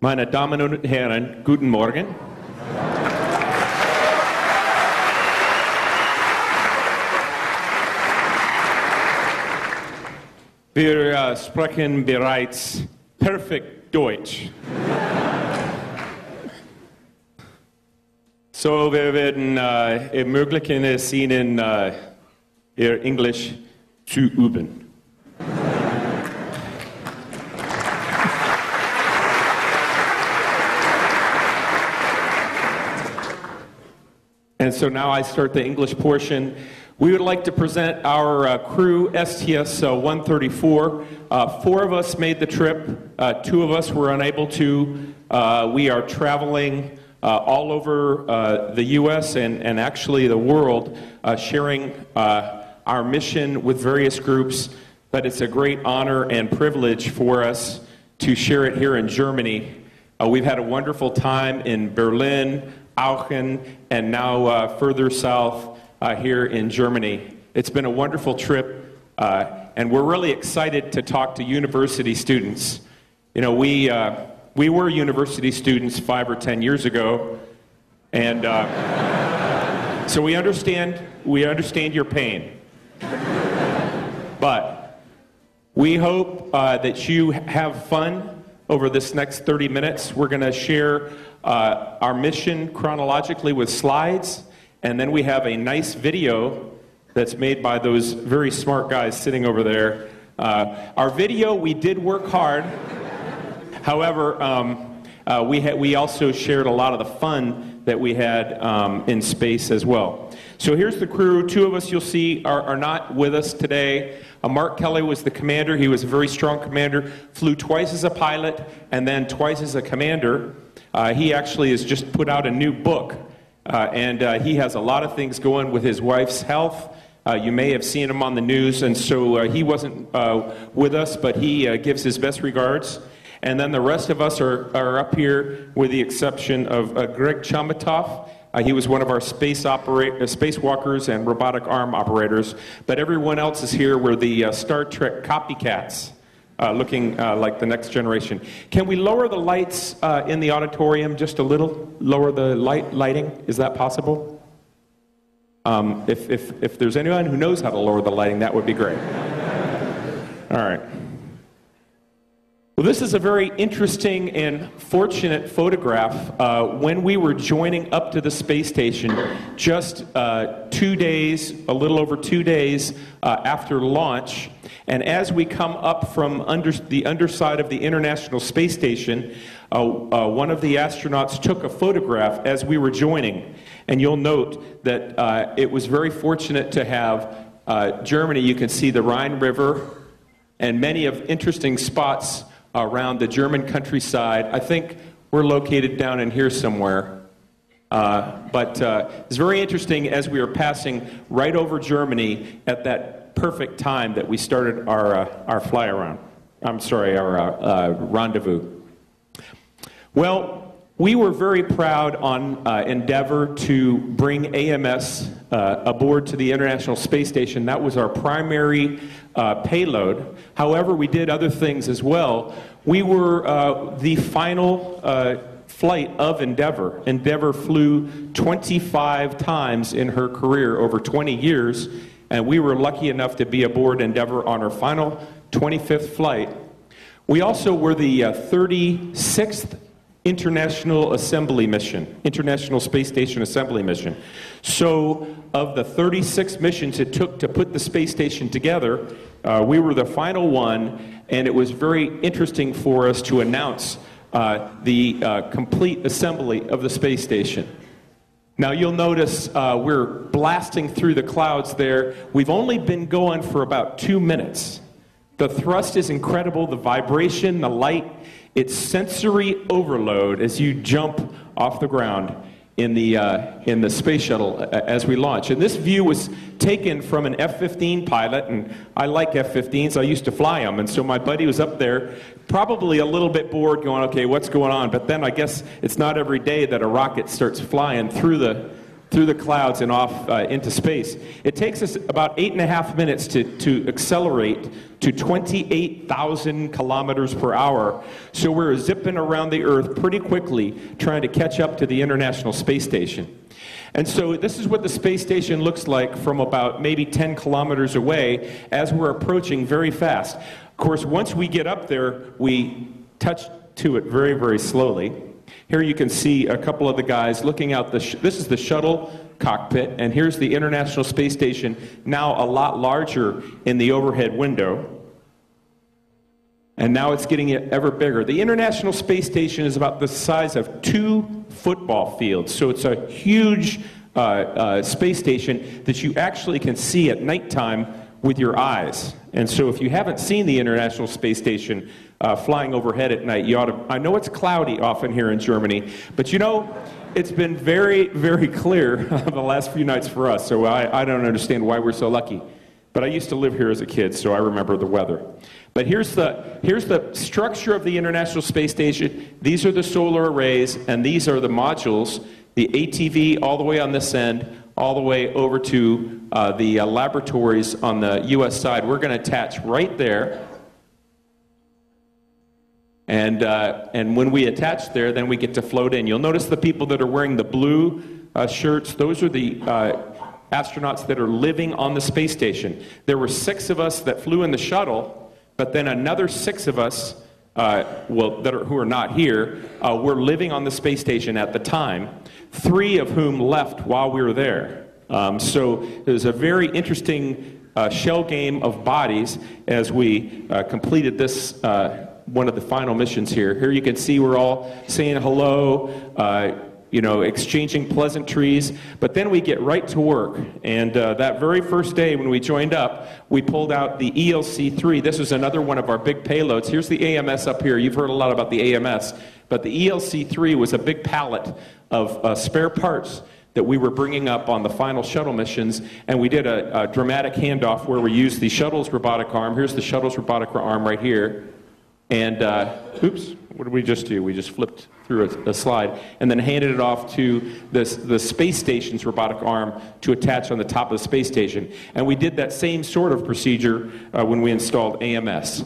Meine Damen und Herren, guten Morgen. Wir äh, sprechen bereits perfekt Deutsch. So, wir werden äh, ermöglichen es Ihnen, äh, Ihr Englisch zu üben. And so now I start the English portion. We would like to present our uh, crew, STS uh, 134. Uh, four of us made the trip, uh, two of us were unable to. Uh, we are traveling uh, all over the U.S. And, and actually the world, sharing our mission with various groups. But it's a great honor and privilege for us to share it here in Germany. We've had a wonderful time in Berlin, Aachen, and now uh, further south uh, here in Germany. It's been a wonderful trip, uh, and we're really excited to talk to university students. You know, we, uh, we were university students five or ten years ago, and uh, so we understand, we understand your pain. But we hope that you have fun over this next 30 minutes. We're going to share uh, our mission chronologically with slides, and then we have a nice video that's made by those very smart guys sitting over there. Uh, our video, we did work hard. However, um, uh, we, ha- we also shared a lot of the fun that we had um, in space as well. So here's the crew. Two of us you'll see are, are not with us today. Uh, Mark Kelly was the commander. He was a very strong commander, flew twice as a pilot and then twice as a commander. Uh, he actually has just put out a new book, uh, and uh, he has a lot of things going with his wife's health. Uh, you may have seen him on the news, and so uh, he wasn't with us, but he gives his best regards. And then the rest of us are, are up here, with the exception of Greg Chamitoff. Uh, he was one of our space opera- uh, spacewalkers and robotic arm operators. But everyone else is here. We're the uh, Star Trek copycats, uh, looking uh, like the next generation. Can we lower the lights uh, in the auditorium just a little? Lower the light lighting? Is that possible? Um, if, if, if there's anyone who knows how to lower the lighting, that would be great. All right. Well, this is a very interesting and fortunate photograph. Uh, when we were joining up to the space station, just uh, two days, a little over two days uh, after launch, and as we come up from under, the underside of the International Space Station, uh, uh, one of the astronauts took a photograph as we were joining. And you'll note that uh, it was very fortunate to have Germany. You can see the Rhine River and many of interesting spots around the German countryside. I think we're located down in here somewhere. Uh, but uh, it's very interesting as we were passing right over Germany at that perfect time that we started our, uh, our fly around. I'm sorry, our uh, uh, rendezvous. Well, we were very proud on uh, Endeavour to bring AMS uh, aboard to the International Space Station. That was our primary uh, payload. However, we did other things as well. We were uh, the final uh, flight of Endeavour. Endeavour flew 25 times in her career over 20 years, and we were lucky enough to be aboard Endeavour on her final 25th flight. We also were the uh, 36th International Assembly Mission, International Space Station Assembly Mission. So, of the 36 missions it took to put the space station together, uh, we were the final one, and it was very interesting for us to announce uh, the uh, complete assembly of the space station. Now, you'll notice uh, we're blasting through the clouds there. We've only been going for about two minutes. The thrust is incredible, the vibration, the light. It's sensory overload as you jump off the ground in the, uh, in the space shuttle uh, as we launch. And this view was taken from an F 15 pilot, and I like F 15s, I used to fly them. And so my buddy was up there, probably a little bit bored, going, okay, what's going on? But then I guess it's not every day that a rocket starts flying through the, through the clouds and off uh, into space. It takes us about eight and a half minutes to, to accelerate to 28,000 kilometers per hour. So we're zipping around the Earth pretty quickly trying to catch up to the International Space Station. And so this is what the space station looks like from about maybe 10 kilometers away as we're approaching very fast. Of course, once we get up there, we touch to it very, very slowly. Here you can see a couple of the guys looking out the. Sh- this is the shuttle cockpit, and here's the International Space Station, now a lot larger in the overhead window. And now it's getting ever bigger. The International Space Station is about the size of two football fields, so it's a huge uh, uh, space station that you actually can see at nighttime with your eyes. And so, if you haven't seen the International Space Station uh, flying overhead at night, you ought to. I know it's cloudy often here in Germany, but you know, it's been very, very clear the last few nights for us. So I, I don't understand why we're so lucky. But I used to live here as a kid, so I remember the weather. But here's the, here's the structure of the International Space Station. These are the solar arrays, and these are the modules, the ATV all the way on this end, all the way over to uh, the uh, laboratories on the U.S. side. We're going to attach right there. And, uh, and when we attach there, then we get to float in. You'll notice the people that are wearing the blue uh, shirts, those are the uh, astronauts that are living on the space station. There were six of us that flew in the shuttle, but then another six of us, uh, well, that are, who are not here, uh, were living on the space station at the time, three of whom left while we were there. Um, so it was a very interesting uh, shell game of bodies as we uh, completed this uh, one of the final missions here. Here you can see we're all saying hello, uh, you know, exchanging pleasantries, but then we get right to work. And uh, that very first day when we joined up, we pulled out the ELC 3. This was another one of our big payloads. Here's the AMS up here. You've heard a lot about the AMS, but the ELC 3 was a big pallet of uh, spare parts that we were bringing up on the final shuttle missions, and we did a, a dramatic handoff where we used the shuttle's robotic arm. Here's the shuttle's robotic arm right here. And, uh, oops, what did we just do? We just flipped through a, a, slide and then handed it off to this, the space station's robotic arm to attach on the top of the space station. And we did that same sort of procedure uh, when we installed AMS.